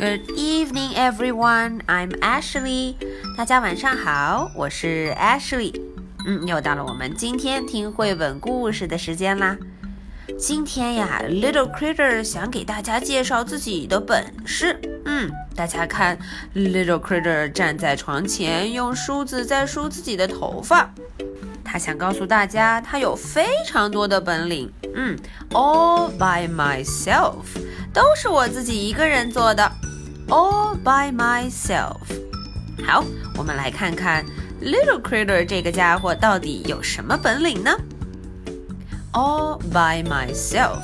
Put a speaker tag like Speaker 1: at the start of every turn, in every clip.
Speaker 1: Good evening, everyone. I'm Ashley. 大家晚上好，我是 Ashley。嗯，又到了我们今天听绘本故事的时间啦。今天呀，Little Critter 想给大家介绍自己的本事。嗯，大家看，Little Critter 站在床前，用梳子在梳自己的头发。他想告诉大家，他有非常多的本领。嗯，All by myself，都是我自己一个人做的。all by myself。好，我们来看看 Little Critter 这个家伙到底有什么本领呢？All by myself.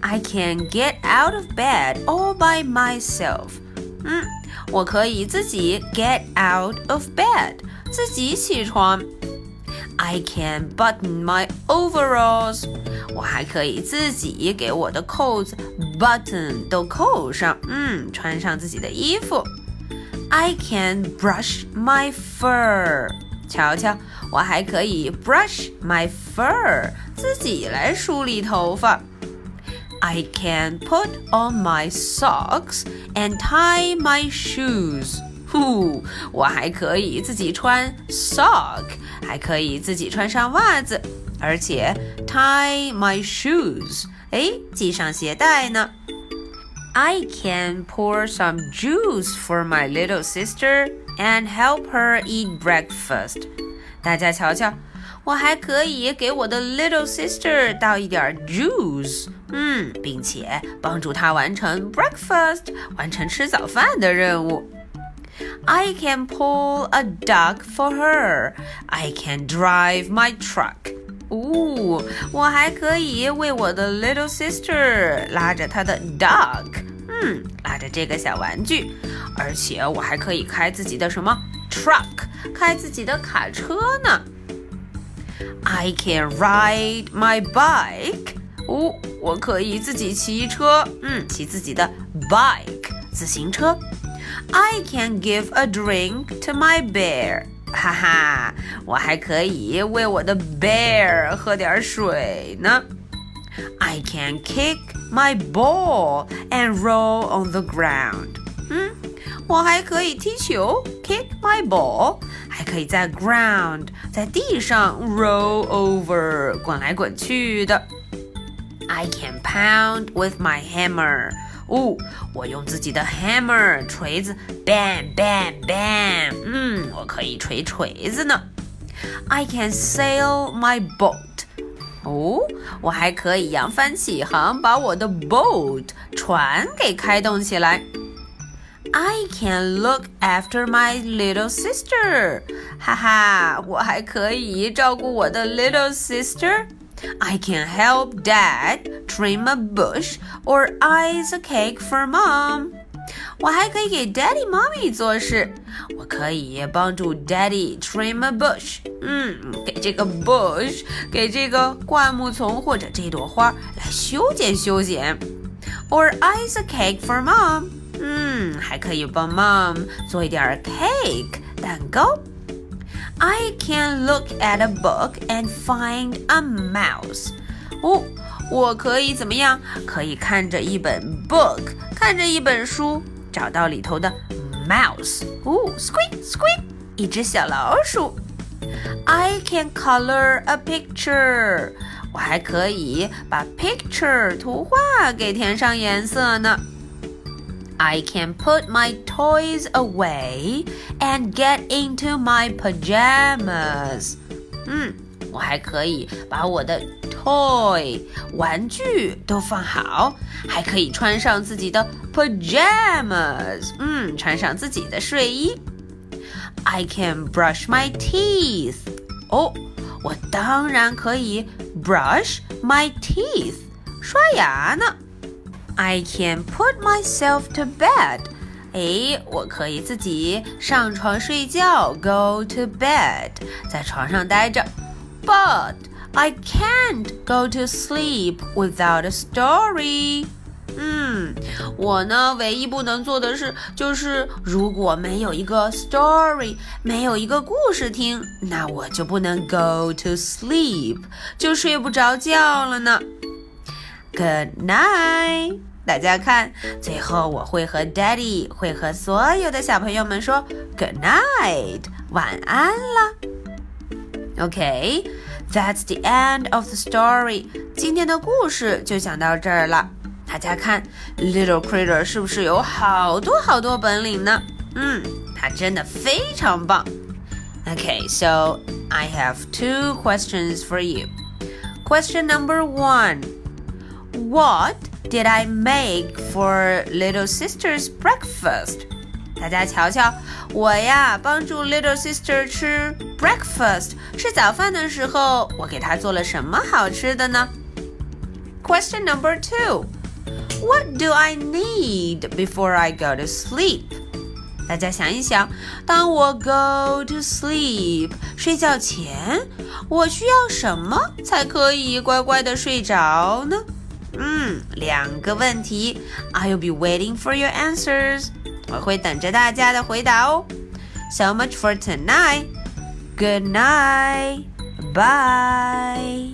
Speaker 1: I can get out of bed all by myself. 嗯，我可以自己 get out of bed，自己起床。 I can button my overalls. 我还可以自己给我的扣子 button 都扣上，嗯，穿上自己的衣服。I can brush my fur，瞧瞧，我还可以 brush my fur，自己来梳理头发。I can put on my socks and tie my shoes。 呼，我还可以自己穿 sock，还可以自己穿上袜子。而且 tie my shoes，哎，系上鞋带呢。I can pour some juice for my little sister and help her eat breakfast。大家瞧瞧，我还可以给我的 little sister 倒一点 juice，嗯，并且帮助她完成 breakfast，完成吃早饭的任务。I can pull a duck for her. I can drive my truck. 哦，我还可以为我的 little sister 拉着她的 dog，嗯，拉着这个小玩具，而且我还可以开自己的什么 truck，开自己的卡车呢。I can ride my bike，哦，我可以自己骑车，嗯，骑自己的 bike 自行车。 I can give a drink to my bear。哈哈，我还可以为我的 bear 喝点水呢。I can kick my ball and roll on the ground。嗯，我还可以踢球，kick my ball，还可以在 ground 在地上 roll over 滚来滚去的。 I can pound with my hammer。哦，我用自己的 hammer 锤子，bang bang bang，嗯，我可以锤锤子呢。I can sail my boat。哦，我还可以扬帆起航，把我的 boat 船给开动起来。I can look after my little sister。哈哈，我还可以照顾我的 little sister。 I can help Dad trim a bush or ice a cake for Mom。我还可以给 Daddy、Mommy 做事。我可以帮助 Daddy trim a bush。嗯，给这个 bush，给这个灌木丛或者这朵花来修剪修剪。Or ice a cake for Mom。嗯，还可以帮 Mom 做一点 cake 蛋糕。 I can look at a book and find a mouse. 哦，我可以怎么样？可以看着一本 book，看着一本书，找到里头的 mouse。哦，squeak squeak，一只小老鼠。I can color a picture. 我还可以把 picture 图画给填上颜色呢。 I can put my toys away and get into my pajamas. 嗯，我还可以把我的 toy 玩具都放好，还可以穿上自己的 pajamas。嗯，穿上自己的睡衣。I can brush my teeth. 哦，我当然可以 brush my teeth，刷牙呢。 I can put myself to bed. 哎，我可以自己上床睡觉，go to bed，在床上待着。But I can't go to sleep without a story. 嗯，我呢，唯一不能做的事就是，如果没有一个 story，没有一个故事听，那我就不能 go to sleep，就睡不着觉了呢。 Good night. 大家看，最后我会和 Daddy 会和所有的小朋友们说 Good night，晚安啦。OK，that's the end of the story。今天的故事就讲到这儿了。大家看，Little Critter 是不是有好多好多本领呢？嗯，他真的非常棒。Okay, so I have two questions for you. Question number one What did I make for little sister's breakfast? 大家瞧瞧，我呀帮助 little sister 吃 breakfast 吃早饭的时候，我给她做了什么好吃的呢？Question number two What do I need before I go to sleep? 大家想一想，当我 go to sleep 睡觉前，我需要什么才可以乖乖的睡着呢？ 嗯，两个问题，I'll be waiting for your answers。我会等着大家的回答哦。So much for tonight. Good night. Bye.